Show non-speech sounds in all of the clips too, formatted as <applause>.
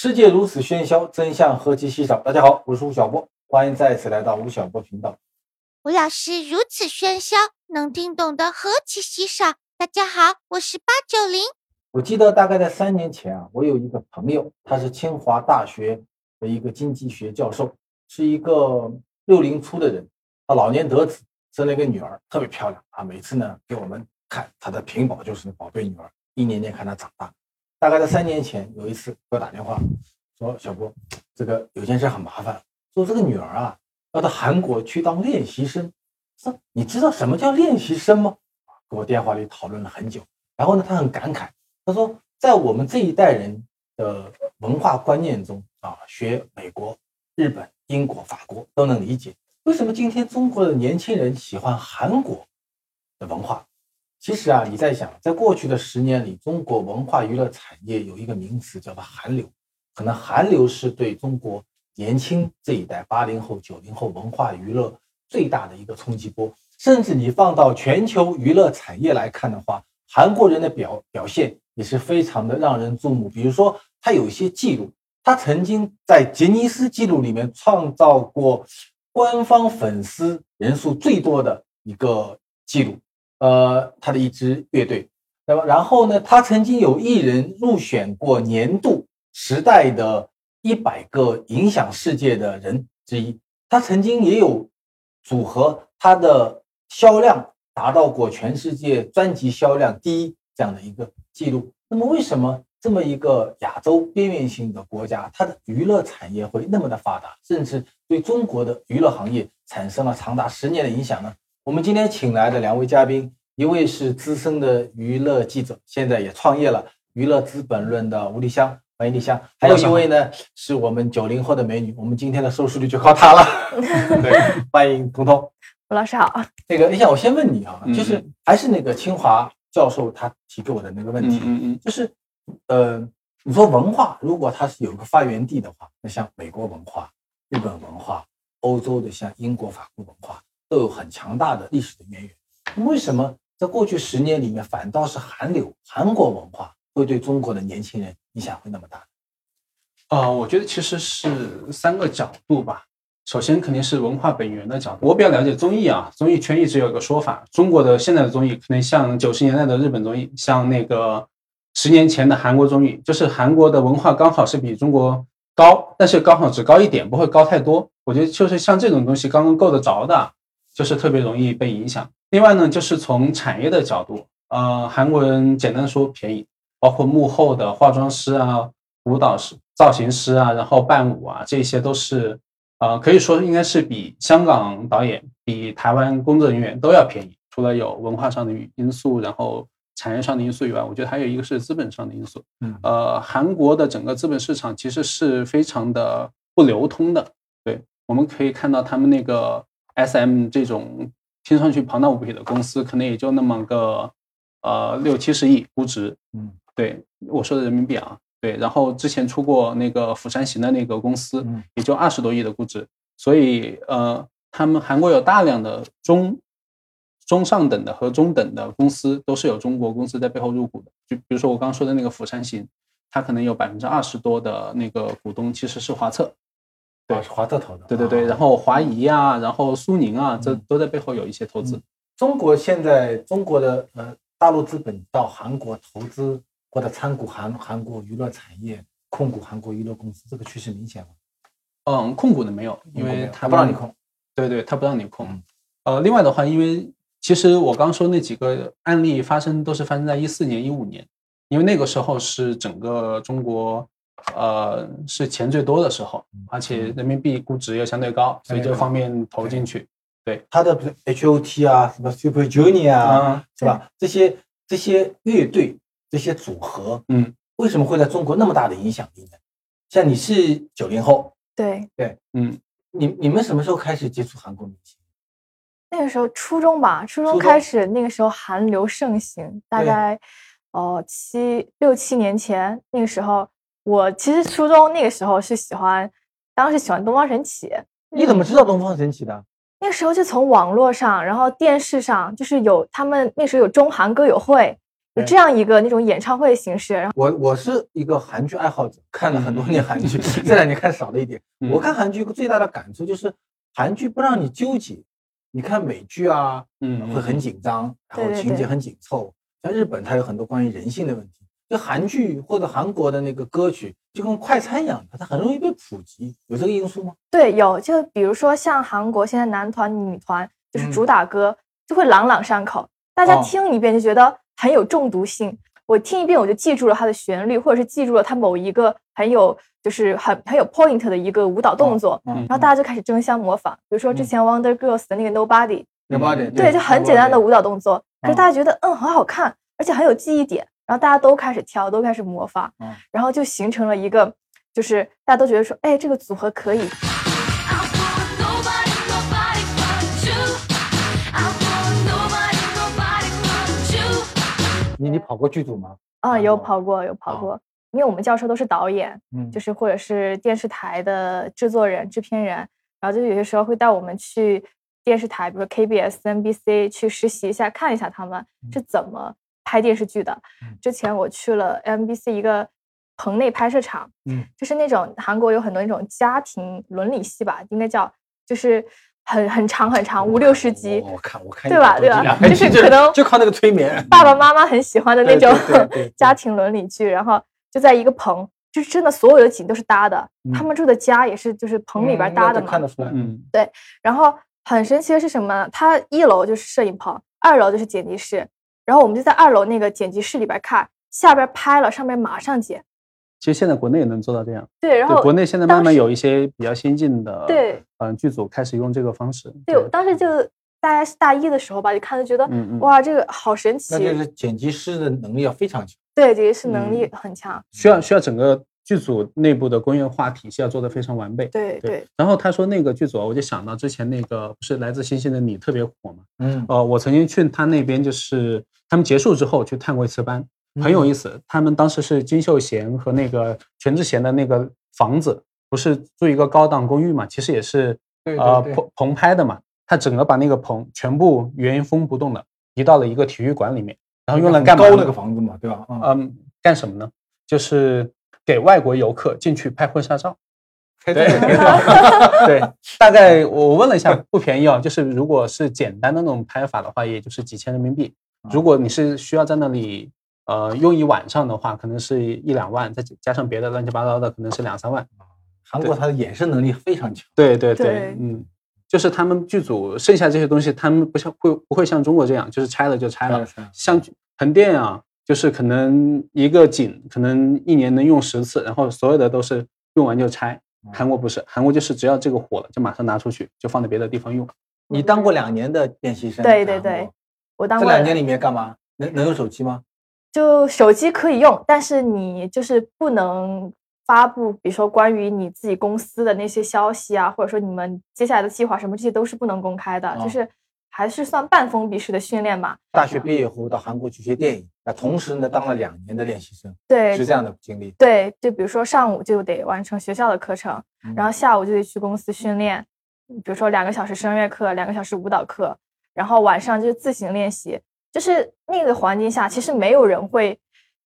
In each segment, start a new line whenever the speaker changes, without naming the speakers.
世界如此喧嚣，真相何其稀少。大家好，我是吴晓波，欢迎再次来到吴晓波频道。
吴老师如此喧嚣，能听懂的何其稀少。大家好，我是八九零。
我记得大概在三年前啊，我有一个朋友，他是清华大学的一个经济学教授，是一个六零初的人，他老年得子，生了一个女儿，特别漂亮啊。每次呢给我们看他的屏保，就是宝贝女儿，一年年看她长大。大概在三年前，有一次给我打电话说：“小波，这个有件事很麻烦，说这个女儿啊要到韩国去当练习生。说你知道什么叫练习生吗？”给我电话里讨论了很久。然后呢，他很感慨，他说：“在我们这一代人的文化观念中啊，学美国、日本、英国、法国都能理解，为什么今天中国的年轻人喜欢韩国的文化？”其实啊，你在想，在过去的十年里，中国文化娱乐产业有一个名词叫做“韩流”，可能韩流是对中国年轻这一代八零后、九零后文化娱乐最大的一个冲击波。甚至你放到全球娱乐产业来看的话，韩国人的表表现也是非常的让人注目。比如说，他有一些记录，他曾经在吉尼斯纪录里面创造过官方粉丝人数最多的一个记录。呃，他的一支乐队，那么？然后呢，他曾经有艺人入选过年度时代的一百个影响世界的人之一。他曾经也有组合，他的销量达到过全世界专辑销量第一这样的一个记录。那么，为什么这么一个亚洲边缘性的国家，它的娱乐产业会那么的发达，甚至对中国的娱乐行业产生了长达十年的影响呢？我们今天请来的两位嘉宾，一位是资深的娱乐记者，现在也创业了娱乐资本论的吴丽香，欢迎丽香。还有一位呢，是我们九零后的美女，我们今天的收视率就靠她了。对，<laughs> 欢迎彤彤。
吴老师好。
那个丽香，我先问你啊，就是还是那个清华教授他提给我的那个问题，嗯嗯，就是呃，你说文化如果它是有一个发源地的话，那像美国文化、日本文化、欧洲的像英国、法国文化。都有很强大的历史的渊源，为什么在过去十年里面，反倒是韩流、韩国文化会对中国的年轻人影响会那么大？
啊，我觉得其实是三个角度吧。首先肯定是文化本源的角度。我比较了解综艺啊，综艺圈一直有个说法，中国的现在的综艺可能像九十年代的日本综艺，像那个十年前的韩国综艺，就是韩国的文化刚好是比中国高，但是刚好只高一点，不会高太多。我觉得就是像这种东西刚刚够得着的。就是特别容易被影响。另外呢，就是从产业的角度，呃，韩国人简单说便宜，包括幕后的化妆师啊、舞蹈师、造型师啊，然后伴舞啊，这些都是，呃，可以说应该是比香港导演、比台湾工作人员都要便宜。除了有文化上的因素，然后产业上的因素以外，我觉得还有一个是资本上的因素。嗯，呃，韩国的整个资本市场其实是非常的不流通的。对，我们可以看到他们那个。S M 这种听上去庞大无比的公司，可能也就那么个呃六七十亿估值，嗯，对我说的人民币啊，对，然后之前出过那个釜山行的那个公司，也就二十多亿的估值，所以呃，他们韩国有大量的中中上等的和中等的公司，都是有中国公司在背后入股的，就比如说我刚刚说的那个釜山行，它可能有百分之二十多的那个股东其实是华策。
对，是华特投的。
对对对，然后华谊啊，然后苏宁啊，这都在背后有一些投资。
中国现在中国的呃大陆资本到韩国投资或者参股韩韩国娱乐产业，控股韩国娱乐公司，这个趋势明显吗？
嗯，控股的没有，因为
他不让你控。
对对，他不让你控。呃，另外的话，因为其实我刚说那几个案例发生都是发生在一四年、一五年，因为那个时候是整个中国。呃，是钱最多的时候，而且人民币估值又相对高，所以这方面投进去。对，
他的 H O T 啊，什么 Super Junior 啊，是吧？这些这些乐队，这些组合，嗯，为什么会在中国那么大的影响力呢？像你是九零后，
对
对，嗯，你你们什么时候开始接触韩国明星？
那个时候初中吧，初中开始，那个时候韩流盛行，大概哦七六七年前，那个时候。我其实初中那个时候是喜欢，当时喜欢东方神起。
你怎么知道东方神起的？
那个时候就从网络上，然后电视上，就是有他们那时候有中韩歌友会，
有
这样一个那种演唱会形式。然后
我我是一个韩剧爱好者，看了很多年韩剧，这两年看少了一点。
嗯
我看韩剧最大的感触就是，韩剧不让你纠结。你看美剧啊，
嗯
会很紧张，然后情节很紧凑。像日本，它有很多关于人性的问题。就韩剧或者韩国的那个歌曲，就跟快餐一样的，它很容易被普及，有这个因素吗？
对，有。就比如说像韩国现在男团、女团，就是
嗯。
主打歌就会朗朗上口，大家
哦。
听一遍就觉得很有中毒性。我听一遍我就记住了它的旋律，或者是记住了它某一个很有就是很很有 point 的一个舞蹈动作，
嗯
然后大家就开始争相模仿。比如说之前 Wonder Girls 的那个
No Body，No Body，
对，就很简单的。舞蹈动作，可是
嗯
大家觉得嗯很好看，而且很有记忆点，然后大家都开始跳，都开始模仿
嗯，
然后就形成了一个，就是大家都觉得说，哎，这个组合可以。
你你跑过剧组吗？
啊，有
哦
跑过，有跑
哦
过，因为我们教授都是导演，
嗯。
就是或者是电视台的制作人、制片人，然后就有些时候会带我们去电视台，比如说 KBS、NBC 去实习一下，看一下他们是怎么拍电视剧的。
嗯
之前我去了 MBC 一个棚内拍摄场，
嗯，
就是那种韩国有很多那种家庭伦理戏吧，应该叫，就是很很长很长，五六十集，
我我看我看
对吧对吧
就
就是可能
就靠那个催眠，
爸爸 <laughs> 妈妈很喜欢的那种
对对 <laughs> 对对
家庭伦理剧，然后就在一个棚，就是真的所有的景都是搭的，他们住的家也是就是棚里边搭的嘛。
嗯看得出来。
嗯
然后很神奇的是什么呢？它一楼就是摄影棚，二楼就是剪辑室，然后我们就在二楼那个剪辑室里边看，下边拍了，上面马上剪。
其实现在国内也能做到这样。
对，然后，
国内现在慢慢有一些比较先进的，
对，
嗯，剧组开始用这个方式。
对，我当时就大概是大一的时候吧，就看就觉得、
嗯嗯
哇，这个好神奇
那，就是剪辑师的能力要非常强。
对，剪辑师能力
嗯
很强。
需要需要整个剧组内部的工业化体系要做得非常完备。
对对，
然后他说那个剧组，我就想到之前那个不是来自星星的你特别火嘛？
嗯
呃，我曾经去他那边，就是他们结束之后去探过一次班，很有意思。他们当时是金秀贤和那个全智贤的那个房子，不是住一个高档公寓嘛？其实也是
对对对
呃棚棚拍的嘛。他整个把那个棚全部原封不动的移到了一个体育馆里面，然后用来干嘛
那个房子嘛，对吧？嗯，
嗯，干什么呢？就是给外国游客进去拍婚纱照。
开
对 <laughs> <laughs> 对，大概我问了一下，不便宜哦。就是如果是简单的那种拍法的话，也就是几千人民币。如果你是需要在那里呃用一晚上的话，可能是一两万，再加上别的乱七八糟的，可能是两三万。
韩国它的衍生能力非常强。
对对对，嗯，就是他们剧组剩下这些东西，他们不像会不会像中国这样，就是拆了就拆了。像横店啊，就是可能一个景可能一年能用十次，然后所有的都是用完就拆。韩国不是，韩国就是只要这个火了，就马上拿出去，就放在别的地方用。
你当过两年的练习生，
对对对，我当过
这两年里面干嘛？能能用手机吗？
就手机可以用，但是你就是不能发布，比如说关于你自己公司的那些消息啊，或者说你们接下来的计划什么，这些都是不能公开的，
哦
就是还是算半封闭式的训练吧。
大学毕业以后到韩国去学电影，那同时呢当了两年的练习生，
对
是这样的经历。
对，就比如说上午就得完成学校的课程，
嗯
然后下午就得去公司训练，比如说两个小时声乐课，两个小时舞蹈课，然后晚上就是自行练习。就是那个环境下，其实没有人会，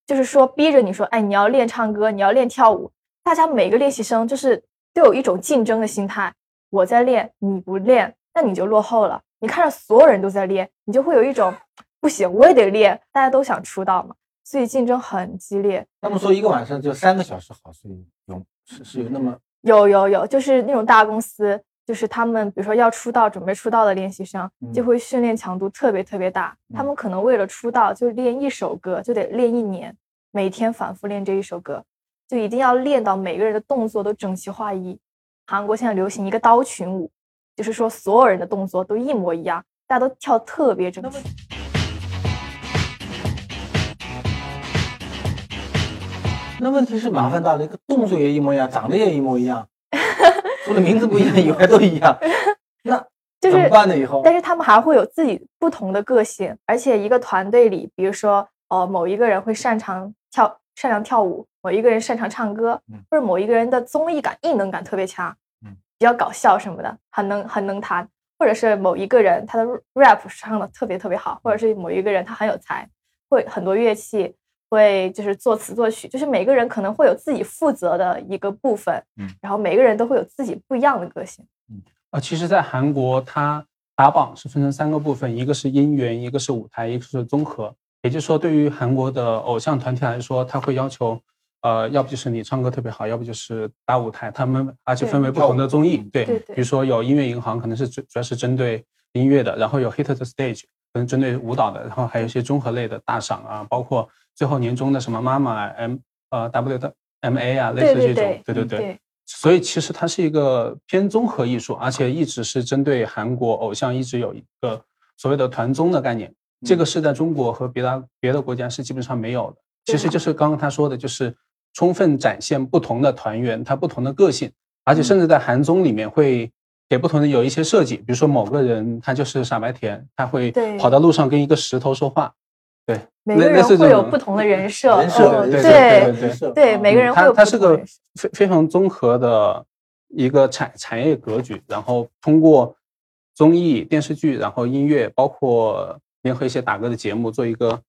就是说逼着你说，哎，你要练唱歌，你要练跳舞。大家每个练习生就是都有一种竞争的心态，我在练，你不练，那你就落后了。你看着所有人都在练，你就会有一种不行，我也得练。大家都想出道嘛，所以竞争很激烈。
他们说一个晚上就三个小时好睡，有是是有那么
有有有，就是那种大公司，就是他们比如说要出道、准备出道的练习生，就
嗯
会训练强度特别特别大。他
嗯
们可能为了出道，就练一首歌就得练一年，每天反复练这一首歌，就一定要练到每个人的动作都整齐划一。韩国现在流行一个刀群舞，就是说所有人的动作都一模一样，大家都跳特别整齐。
那问题是麻烦大了，一个动作也一模一样，长得也一模一样，除了名字不一样以外都一样，<laughs> 那
就是
怎么办呢？以后
但是他们还会有自己不同的个性，而且一个团队里，比如说，呃，某一个人会擅长跳擅长跳舞，某一个人擅长唱歌，
嗯
或者某一个人的综艺感、异能感特别强，
嗯，
比较搞笑什么的，很能很能弹，或者是某一个人他的 rap 唱的特别特别好，或者是某一个人他很有才，会很多乐器，会就是作词作曲，就是每个人可能会有自己负责的一个部分，
嗯
然后每个人都会有自己不一样的个性。
嗯啊，其实，在韩国，它打榜是分成三个部分，一个是音源，一个是舞台，一个是综合。也就是说，对于韩国的偶像团体来说，他会要求，呃，要不就是你唱歌特别好，要不就是打舞台。他们而且分为不同的综艺，对，
对对
比如说有音乐银行，可能是主主要是针对音乐的，然后有 Hit the Stage，可能针对舞蹈的，然后还有一些综合类的大赏啊，包括最后年终的什么妈妈 M 呃 W 的 MA 啊，类似这种，
对对对
对对对。所以其实它是一个偏综合艺术，而且一直是针对韩国偶像，一直有一个所谓的团综的概念。这个是在中国和别的别的国家是基本上没有的。其实就是刚刚他说的，就是充分展现不同的团员他不同的个性，而且甚至在韩综里面会给不同的有一些设计，比如说某个人他就是傻白甜，他会跑到路上跟一个石头说话，对，
每个人会有不同的人设，对
对
人设
对，每个人会
它
有
它是个
不同的人设。
非非常综合的一个产产业格局，然后通过综艺、电视剧，然后音乐，包括联合一些打歌的节目，做一个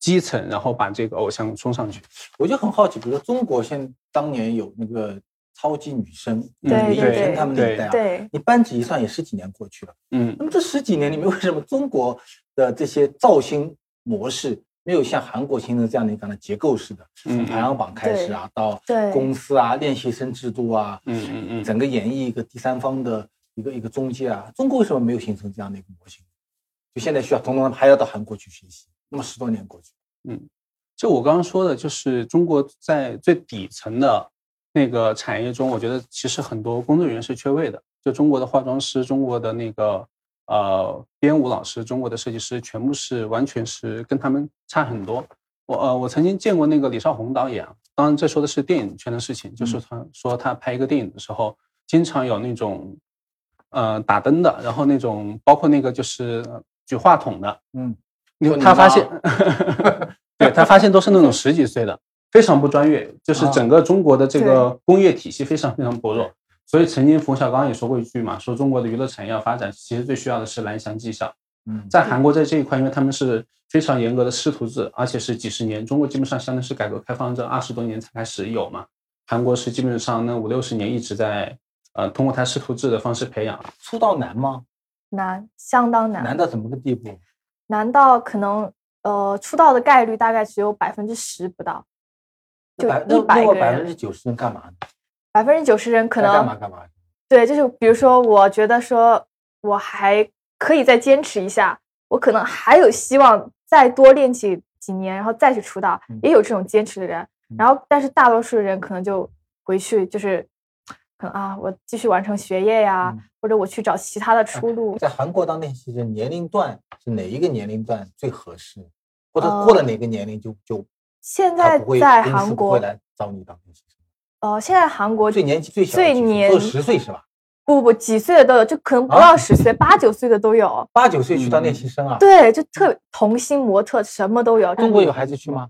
基层，然后把这个偶像冲上去。
我就很好奇，比如说中国现当年有那个超级女声，
嗯
对对
李宇春
对
他们那一代啊，
对，
你扳指一算也十几年过去了。
嗯
那么这十几年里面，为什么中国的这些造星模式没有像韩国形成这样的一个结构式的，从
嗯
排行榜开始啊，到公司啊、练习生制度啊，
嗯嗯嗯，
整个演绎一个第三方的一个一个中介啊，中国为什么没有形成这样的一个模型？就现在需要统统还要到韩国去学习，那么十多年过去，嗯
就我刚刚说的，就是中国在最底层的那个产业中，我觉得其实很多工作人员是缺位的。就中国的化妆师、中国的那个呃编舞老师、中国的设计师，全部是完全是跟他们差很多。我呃我曾经见过那个李少红导演啊，当然这说的是电影圈的事情，就是他说他拍一个电影的时候，经常有那种呃打灯的，然后那种包括那个就是呃举话筒的，
嗯，
你他发现
妈，
对他发现都是那种 <laughs> 十几岁的，非常不专业，就是
啊
整个中国的这个工业体系非常非常薄弱。所以曾经冯小刚也说过一句嘛，说中国的娱乐产业要发展，其实最需要的是蓝翔技校。
嗯，
在韩国在这一块，因为他们是非常严格的师徒制，而且是几十年，中国基本上相当是改革开放这二十多年才开始有嘛，韩国是基本上那五六十年一直在呃通过他师徒制的方式培养。
出道难吗？
难，相当难，
难到怎么个地步？
难到可能呃出道的概率大概只有百分之十不到，就
百那
一百个
另外百分之，九十人干嘛呢？
百分之九十人可
能干嘛干嘛？
对，就是比如说，我觉得说我还可以再坚持一下，我可能还有希望再多练几几年，然后再去出道
嗯，
也有这种坚持的人。
嗯
然后，但是大多数人可能就回去就是。可能啊，我继续完成学业呀，
嗯
或者我去找其他的出路。
在韩国当练习生，年龄段是哪一个年龄段最合适？或者
呃
过了哪个年龄就就
现在在韩国
不会，来找你当练习生。
呃，现在韩国
最年纪最小的几岁
最年
只有十岁是吧？
不不不几岁的都有，就可能不
啊
到十岁，八九岁的都有。
八九岁去当练
嗯
习生啊？，
对，就特童星模特什么都有。
中国有孩子去吗？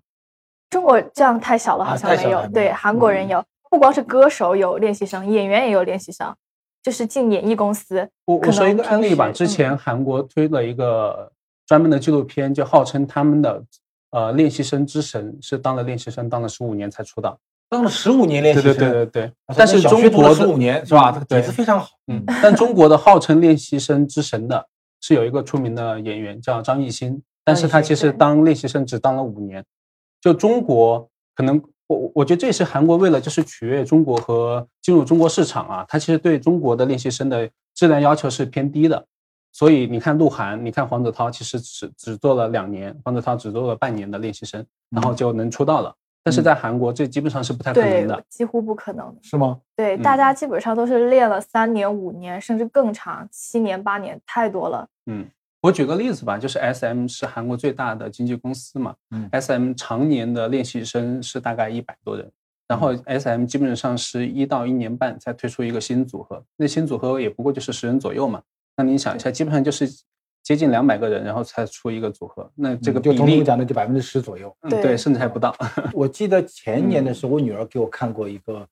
中国这样太小了，好
啊
像没有。对，韩国人
嗯
有，不光是歌手有练习生，演员也有练习生，就是进演艺公司。
我我说一个案例吧，之前韩国推了一个专门的纪录片，就号称他们的呃练习生之神是当了练习生当了十五年才出道。
当了十五年练习生，
对对对对
对，
但是中国的
十五年是吧？这个底
对
子非常好。
嗯，但中国的号称练习生之神的是有一个出名的演员叫张艺兴，但是他其实当练习生只当了五年。就中国可能我我觉得这也是韩国为了就是取悦中国和进入中国市场啊，他其实对中国的练习生的质量要求是偏低的。所以你看鹿晗，你看黄子韬，其实只只做了两年，黄子韬只做了半年的练习生，然后就能出道了。但是在韩国，这基本上是不太可能
对
的。，
几乎不可能。
是吗？
对，
嗯
大家基本上都是练了三年、五年，甚至更长，七年、八年，太多了。
嗯，我举个例子吧，就是 S M 是韩国最大的经纪公司嘛，
嗯
，S M 常年的练习生是大概一百多人，然后 S M 基本上是一到一年半才推出一个新组合，那新组合也不过就是十人左右嘛，那你想一下，基本上就是接近两百个人，然后才出一个组合，那这个
嗯就
比例，
彤彤讲的就百分之十左右。
对
嗯对，甚至还不到。
我记得前年的时候，我女儿给我看过一个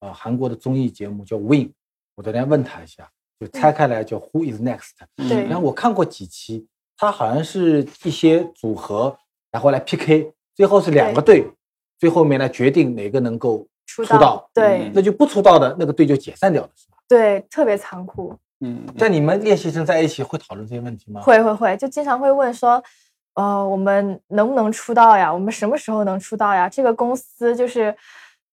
呃韩国的综艺节目叫《Win》，我昨天问她一下，就拆开来叫 Who is Next。
对
然后我看过几期，它好像是一些组合然后来 PK，最后是两个队，最后面来决定哪个能够
出
出道。
对、
嗯
那就不出道的那个队就解散掉了，是吧？
对，特别残酷。
嗯，
在你们练习生在一起会讨论这些问题吗？。
会会会，就经常会问说，呃，我们能不能出道呀？我们什么时候能出道呀？这个公司就是，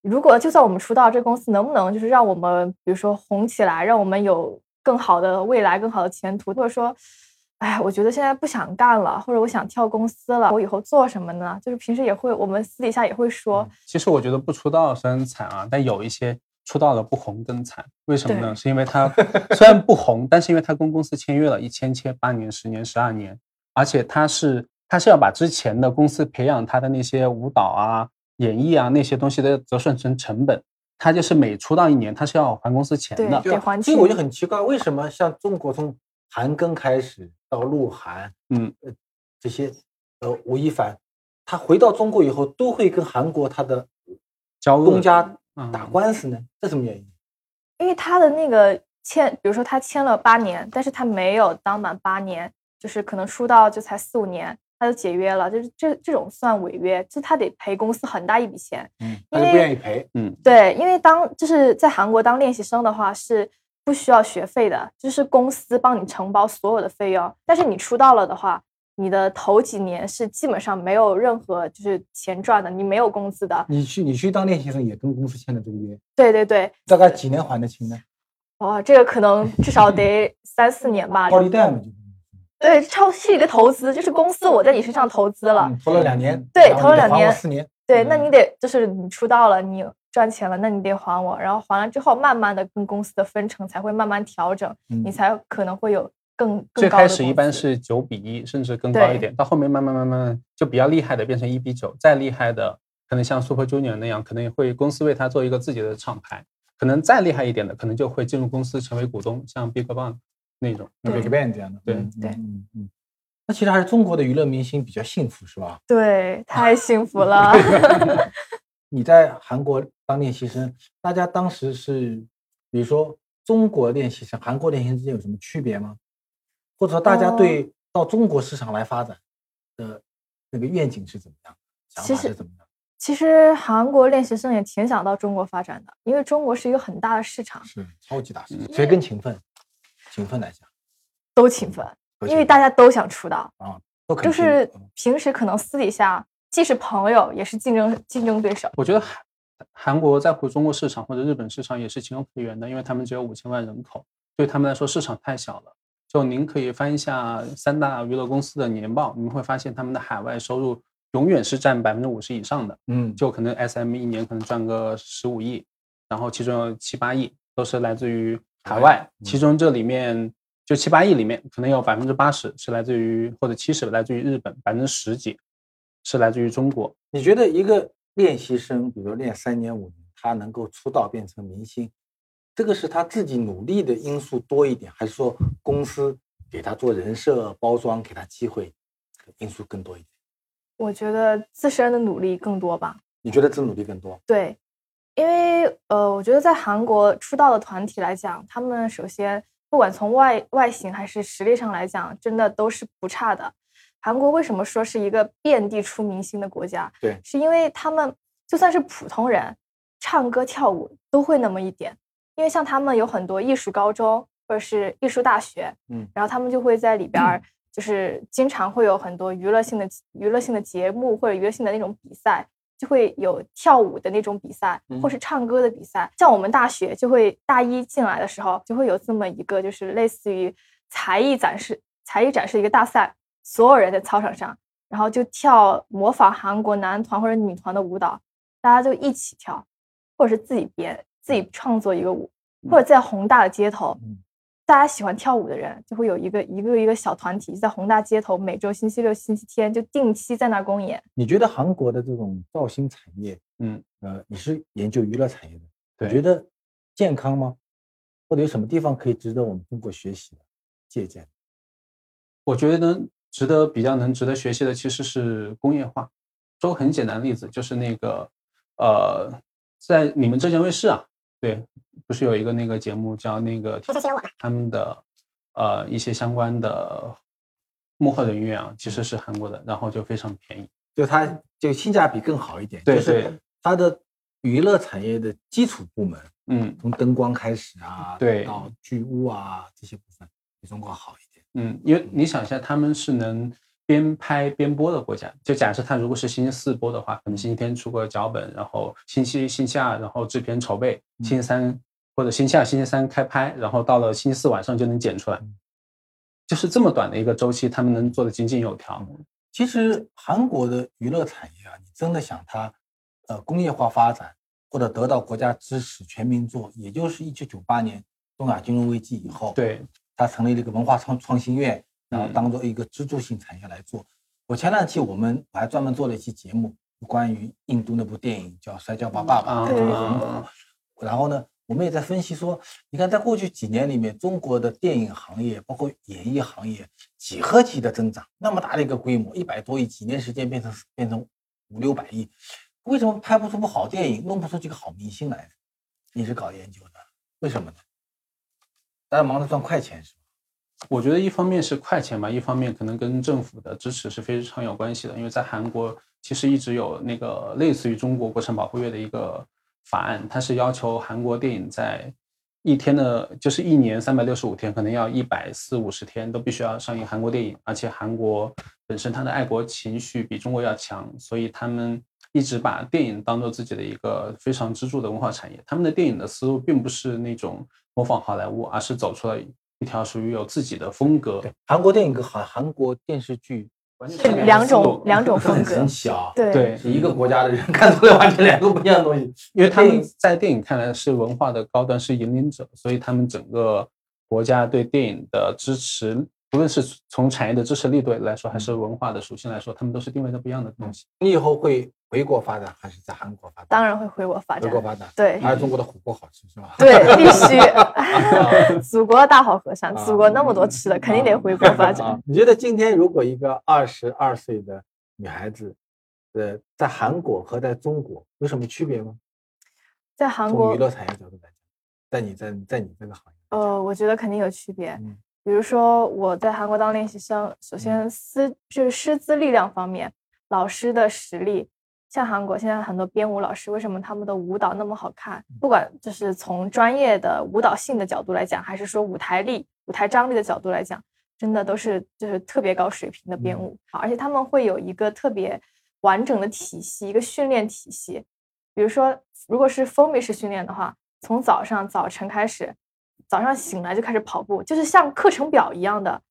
如果就算我们出道，这个公司能不能就是让我们，比如说红起来，让我们有更好的未来、更好的前途，或者说，哎，我觉得现在不想干了，或者我想跳公司了，我以后做什么呢？就是平时也会，我们私底下也会说，
其实我觉得不出道虽然惨啊，但有一些出道了不红更惨。为什么呢？是因为他 <laughs> 虽然不红，但是因为他跟公司签约了，一签签八年、十年、十二年，而且他是他是要把之前的公司培养他的那些舞蹈啊、演绎啊那些东西的折算成成本，他就是每出道一年，他是要还公司钱
对
的。
得还
所以我就很奇怪，为什么像中国从韩庚开始到鹿晗，
嗯，
呃，这些呃吴亦凡，他回到中国以后都会跟韩国他的
交
东家
嗯
打官司呢？这什么原因？
因为他的那个签，比如说他签了八年，但是他没有当满八年，就是可能出道就才四五年，他就解约了，就是这这种算违约，就他得赔公司很大一笔钱。
嗯，他就不愿意赔。
嗯，
对，因为当就是在韩国当练习生的话是不需要学费的，就是公司帮你承包所有的费用。但是你出道了的话，你的头几年是基本上没有任何就是钱赚的，你没有工资的。
你去你去当练习生也跟公司签了这个约，
对对对，
大概几年还得清呢？
哇，这个可能至少得 <laughs> 三四年吧。
高利贷嘛，就
对，超是一个投资，就是公司我在你身上投资了。
嗯投了两年，
对投了两年
四年。
对，那
嗯
你得就是你出道了，你赚钱了，那你得还我，然后还了之后，慢慢的跟公司的分成才会慢慢调整，你
嗯
才可能会有更更
最
高的
开始一般是九比一，甚至更高一点，到后面慢慢慢慢就比较厉害的变成一比九，再厉害的可能像 Super Junior 那样，可能也会公司为他做一个自己的厂牌，可能再厉害一点的，可能就会进入公司成为股东，像 BigBang 那种。
像 BigBang 这样的。
对
嗯
对
嗯嗯嗯。那其实还是中国的娱乐明星比较幸福，是吧？
对，<laughs> 太幸福了。<laughs> <laughs>
你在韩国当练习生，大家当时是，比如说中国练习生、韩国练习生之间有什么区别吗？或者说大家
哦
对到中国市场来发展的那个愿景是怎么样？想
其实
法是怎么样？
其实韩国练习生也挺想到中国发展的，因为中国是一个很大的市场，
是超级大市
嗯
场，谁更勤奋？勤奋来讲，
都勤奋，因为大家都想出道啊，
都肯拼
就是
嗯
平时可能私底下既是朋友，也是竞争竞争对手。
我觉得韩韩国在乎中国市场或者日本市场也是情有可原的，因为他们只有五千万人口，对他们来说市场太小了。就您可以翻一下三大娱乐公司的年报，你们会发现他们的海外收入永远是占百分之五十以上的。
嗯，
就可能 SM 一年可能赚个十五亿，然后其中有七八亿都是来自于海外，
嗯
其中这里面就七八亿里面可能有百分之八十是来自于或者七十来自于日本，百分之十几是来自于中国。
你觉得一个练习生，比如练三年五年，他能够出道变成明星，这个是他自己努力的因素多一点，还是说公司给他做人设包装，给他机会因素更多一点？
我觉得自身的努力更多吧。
你觉得自努力更多？
对，因为呃，我觉得在韩国出道的团体来讲，他们首先不管从外外形还是实力上来讲，真的都是不差的。韩国为什么说是一个遍地出明星的国家？
对
是因为他们就算是普通人，唱歌跳舞都会那么一点。因为像他们有很多艺术高中或者是艺术大学，
嗯
然后他们就会在里边儿，<clears throat> 就是经常会有很多娱乐性的娱乐性的节目或者娱乐性的那种比赛，就会有跳舞的那种比赛，或
嗯
是唱歌的比赛。像我们大学就会大一进来的时候，就会有这么一个，就是类似于才艺展示、才艺展示一个大赛，所有人在操场上，然后就跳模仿韩国男团或者女团的舞蹈，大家就一起跳，或者是自己编、自己创作一个舞，或者在宏大的街头，
嗯
大家喜欢跳舞的人就会有一个一个一个小团体，在宏大街头每周星期六、星期天就定期在那公演。
你觉得韩国的这种造星产业，
嗯，
呃，你是研究娱乐产业的，你觉得健康吗？或者有什么地方可以值得我们中国学习的、借鉴？
我觉得值得比较能值得学习的其实是工业化。说个很简单的例子，就是那个呃，在你们浙江卫视啊，对，不是有一个那个节目叫那个他们的呃一些相关的幕后人员啊，其实是韩国的，然后就非常便宜。
就它就性价比更好一点，
对
就是
对。
它的娱乐产业的基础部门，
嗯。
从灯光开始啊，
对
到。剧务啊这些部分比中国好一点。
嗯，因为。你想一下，他们是能边拍边播的国家。就假设他如果是星期四播的话，可能星期天出个脚本，然后星期一、星期二，然后制片筹备，星期三或者星期二、星期三开拍，然后到了星期四晚上就能剪出来。就是这么短的一个周期，他们能做的井井有条。
其实韩国的娱乐产业啊，你真的想它，呃，工业化发展或者得到国家支持全民做，也就是一九九八年东亚金融危机以后，，
对，
它成立了一个文化创创新院，然后
嗯
当做一个支柱性产业来做。我前两期我们我还专门做了一期节目，关于印度那部电影叫《摔跤吧，爸爸》。然后呢，我们也在分析说，你看在过去几年里面，中国的电影行业包括演艺行业几何级的增长，那么大的一个规模，一百多亿，几年时间变成变成五六百亿，为什么拍不出部好电影，弄不出几个好明星来呢？你是搞研究的，为什么呢？大家忙着赚快钱是吧？
我觉得一方面是快钱嘛，一方面可能跟政府的支持是非常有关系的。因为在韩国其实一直有那个类似于中国国产保护月的一个法案，它是要求韩国电影在一天的，就是一年三百六十五天，可能要一百四五十天都必须要上映韩国电影。而且韩国本身它的爱国情绪比中国要强，所以他们一直把电影当做自己的一个非常支柱的文化产业。他们的电影的思路并不是那种模仿好莱坞，而是走出了一条属于有自己的风格。
对，韩国电影跟韩韩国电视剧
完全
是
两
两种两种 <laughs> 风格
很。小，
对
对
是一个国家的人 <laughs> 看出来完全两个不一样的东西。
因为他们在电影看来是文化的高端，是引领者，所以他们整个国家对电影的支持，无论是从产业的支持力度来说，还是文化的属性来说，他们都是定位的不一样的东西。
你以后会回国发展，还是在韩国发展？
当然会回国发展
回国。发展。
对
还是中国的火锅好吃是吧？
对，必须。<laughs> <laughs> 祖国大好河山，
啊
祖国那么多吃的，肯定得回国发展。
啊。你觉得今天如果一个二十二岁的女孩子，呃，在韩国和在中国有什么区别吗？
在韩国
从娱，乐产业角度来讲，在你在在你这个行业，
呃，我觉得肯定有区别。
嗯
比如说我在韩国当练习生，首先师就是师资力量方面，老师的实力，像韩国现在很多编舞老师，为什么他们的舞蹈那么好看？不管就是从专业的舞蹈性的角度来讲，还是说舞台力、舞台张力的角度来讲，真的都是就是特别高水平的编舞，而且他们会有一个特别完整的体系，一个训练体系。比如说，如果是封闭式训练的话，从早上早晨开始，早上醒来就开始跑步，就是像课程表一样的。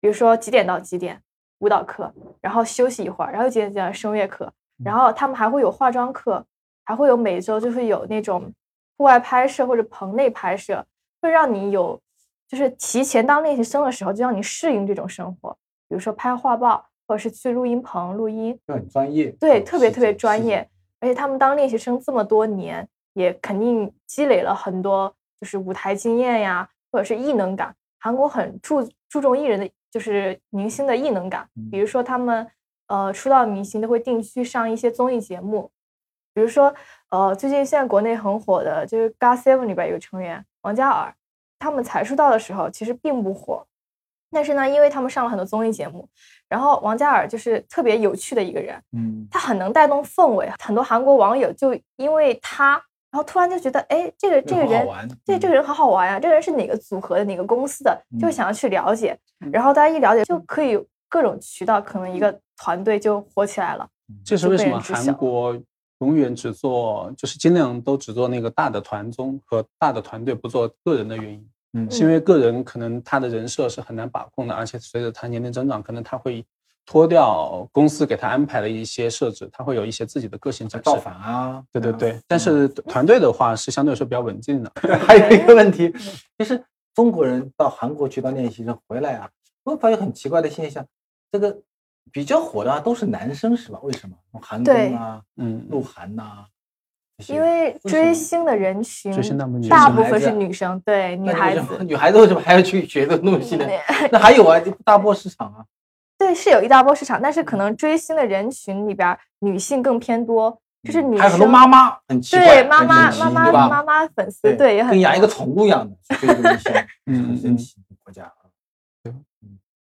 比如说几点到几点舞蹈课，然后休息一会儿，然后几点几点声乐课，然后他们还会有化妆课，还会有每周就会有那种户外拍摄或者棚内拍摄，会让你有就是提前当练习生的时候就让你适应这种生活。比如说拍画报，或者是去录音棚录音，
就很专业。
对，特别特别专业，而且他们当练习生这么多年，也肯定积累了很多就是舞台经验呀，或者是艺能感。韩国很注注重艺人的，就是明星的艺能感，比如说他们呃出道明星都会定期上一些综艺节目，比如说呃最近现在国内很火的就是 GOT7 里边有个成员王嘉尔，他们才出道的时候其实并不火，但是呢，因为他们上了很多综艺节目，然后王嘉尔就是特别有趣的一个人，
嗯，
他很能带动氛围，很多韩国网友就因为他，然后突然就觉得，哎，这个这个人，
很好玩
对，这个人好好玩呀、这个人是哪个组合的，哪个公司的，就想要去了解。然后大家一了解，就可以各种渠道，可能一个团队就火起来了。
这是为什么韩国永远只做，就是尽量都只做那个大的团综和大的团队，不做个人的原因。
嗯
是因为个人可能他的人设是很难把控的，而且随着他年龄增长，可能他会脱掉公司给他安排的一些设置，他会有一些自己的个性展示。
造反啊，
对对
啊
对，但是团队的话是相对来说比较稳定的。<laughs>
还有一个问题，就是中国人到韩国去当练习生回来啊，会发现很奇怪的现象，这个比较火的啊都是男生是吧？为什么？韩
对
庚啊，
嗯，
鹿晗呐、
因为追星的人群
追星大部分
是女生，对女孩子，
女孩子为什么还要去学这个东西呢？
嗯
那还有啊，大波市场啊，
对，是有一大波市场，但是可能追星的人群里边女性更偏多，就是女
还有很多妈妈很奇怪，
对妈妈妈妈妈妈粉丝，对也很多
跟养一个宠物一样的 <laughs>
嗯
很神奇的国家啊。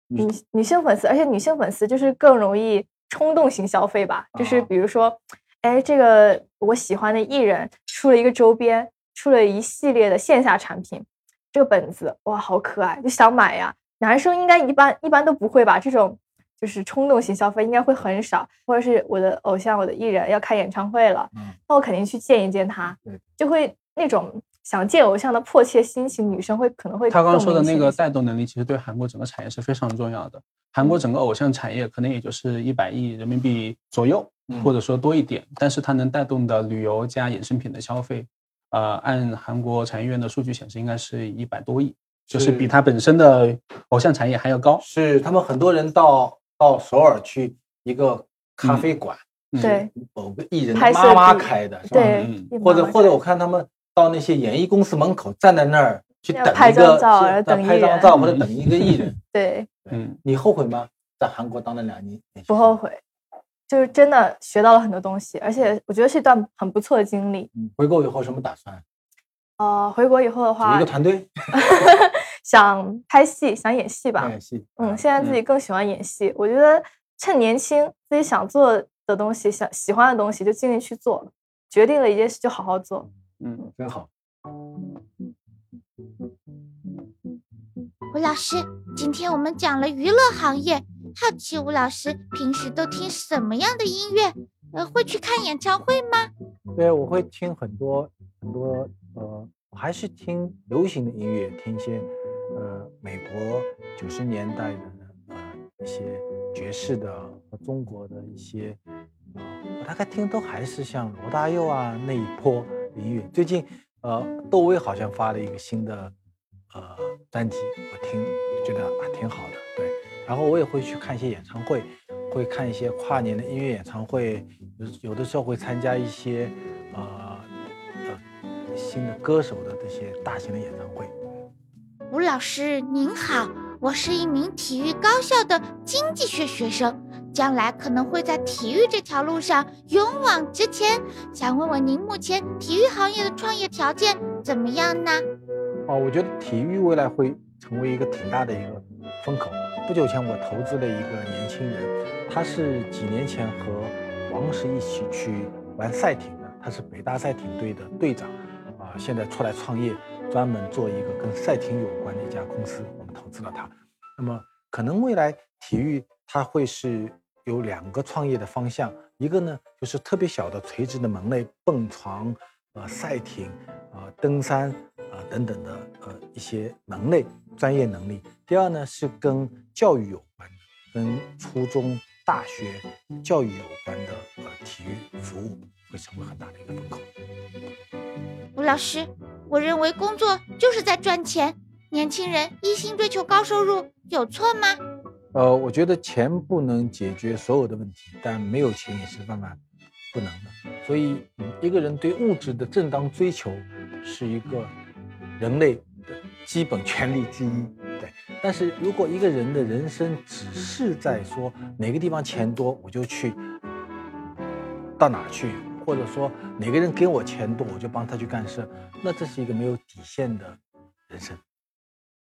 女女性粉丝，而且女性粉丝就是更容易冲动型消费吧，就是
啊
比如说，哎，这个我喜欢的艺人出了一个周边，出了一系列的线下产品，这个本子哇，好可爱，就想买呀。男生应该一般一般都不会吧？这种就是冲动型消费应该会很少，或者是我的偶像、我的艺人要开演唱会了，
嗯
那我肯定去见一见他
对，
就会那种想见偶像的迫切心情，女生会可能会
他刚刚说的那个带动能力，其实对韩国整个产业是非常重要的。韩国整个偶像产业可能也就是一百亿人民币左右，
嗯
或者说多一点，但是它能带动的旅游加衍生品的消费，呃，按韩国产业院的数据显示，应该是一百多亿，就是
是
比它本身的偶像产业还要高。
是他们很多人到到首尔去一个咖啡馆，
嗯
对
某个艺人妈妈开的，是吧？
对
或者或者我看他们到那些演艺公司门口站在那儿去
拍
等一个
张照然后等艺
拍张照或者等一个艺人，<laughs>
对，
嗯，
你后悔吗？在韩国当了两年，
不后。悔，就是真的学到了很多东西，而且我觉得是一段很不错的经历。
嗯，回国以后什么打算？
呃，回国以后的
组
话
一个，团队 <laughs>
想拍戏，想演戏吧。
演戏。
嗯，现在自己更喜欢演戏。我觉得趁年轻，自己想做的东西，想喜欢的东西就尽力去做，决定了一件事就好好做。
嗯，
真好。
吴老师，今天我们讲了娱乐行业，好奇吴老师平时都听什么样的音乐？呃，会去看演唱会吗？
对，我会听很多很多呃，我还是听流行的音乐，听一些呃美国九十年代的呃一些爵士的和中国的一些呃，我大概听都还是像罗大佑啊那一波音乐。最近呃，窦唯好像发了一个新的呃专辑，我听觉得啊挺好的，对。然后我也会去看一些演唱会，会看一些跨年的音乐演唱会，有有的时候会参加一些呃呃新的歌手的这些大型的演唱会。
吴老师您好，我是一名体育高校的经济学学生，将来可能会在体育这条路上勇往直前。想问问您目前体育行业的创业条件怎么样呢？
哦，我觉得体育未来会成为一个挺大的一个风口。不久前我投资了一个年轻人，他是几年前和王石一起去玩赛艇的，他是北大赛艇队的队长，啊、现在出来创业，专门做一个跟赛艇有关的一家公司，我们投资了它。那么可能未来体育它会是有两个创业的方向，一个呢就是特别小的垂直的门类，蹦床、呃赛艇、呃登山啊、等等的呃一些门类专业能力。第二呢是跟教育有关，跟初中、大学教育有关的呃体育服务会成为很大的一个风口。
吴老师，我认为工作就是在赚钱，年轻人一心追求高收入，有错吗？
呃，我觉得钱不能解决所有的问题，但没有钱也是万万不能的。所以，一个人对物质的正当追求是一个人类的基本权利之一。对，但是如果一个人的人生只是在说哪个地方钱多，我就去到哪去，或者说哪个人给我钱多，我就帮他去干事，那这是一个没有底线的人生。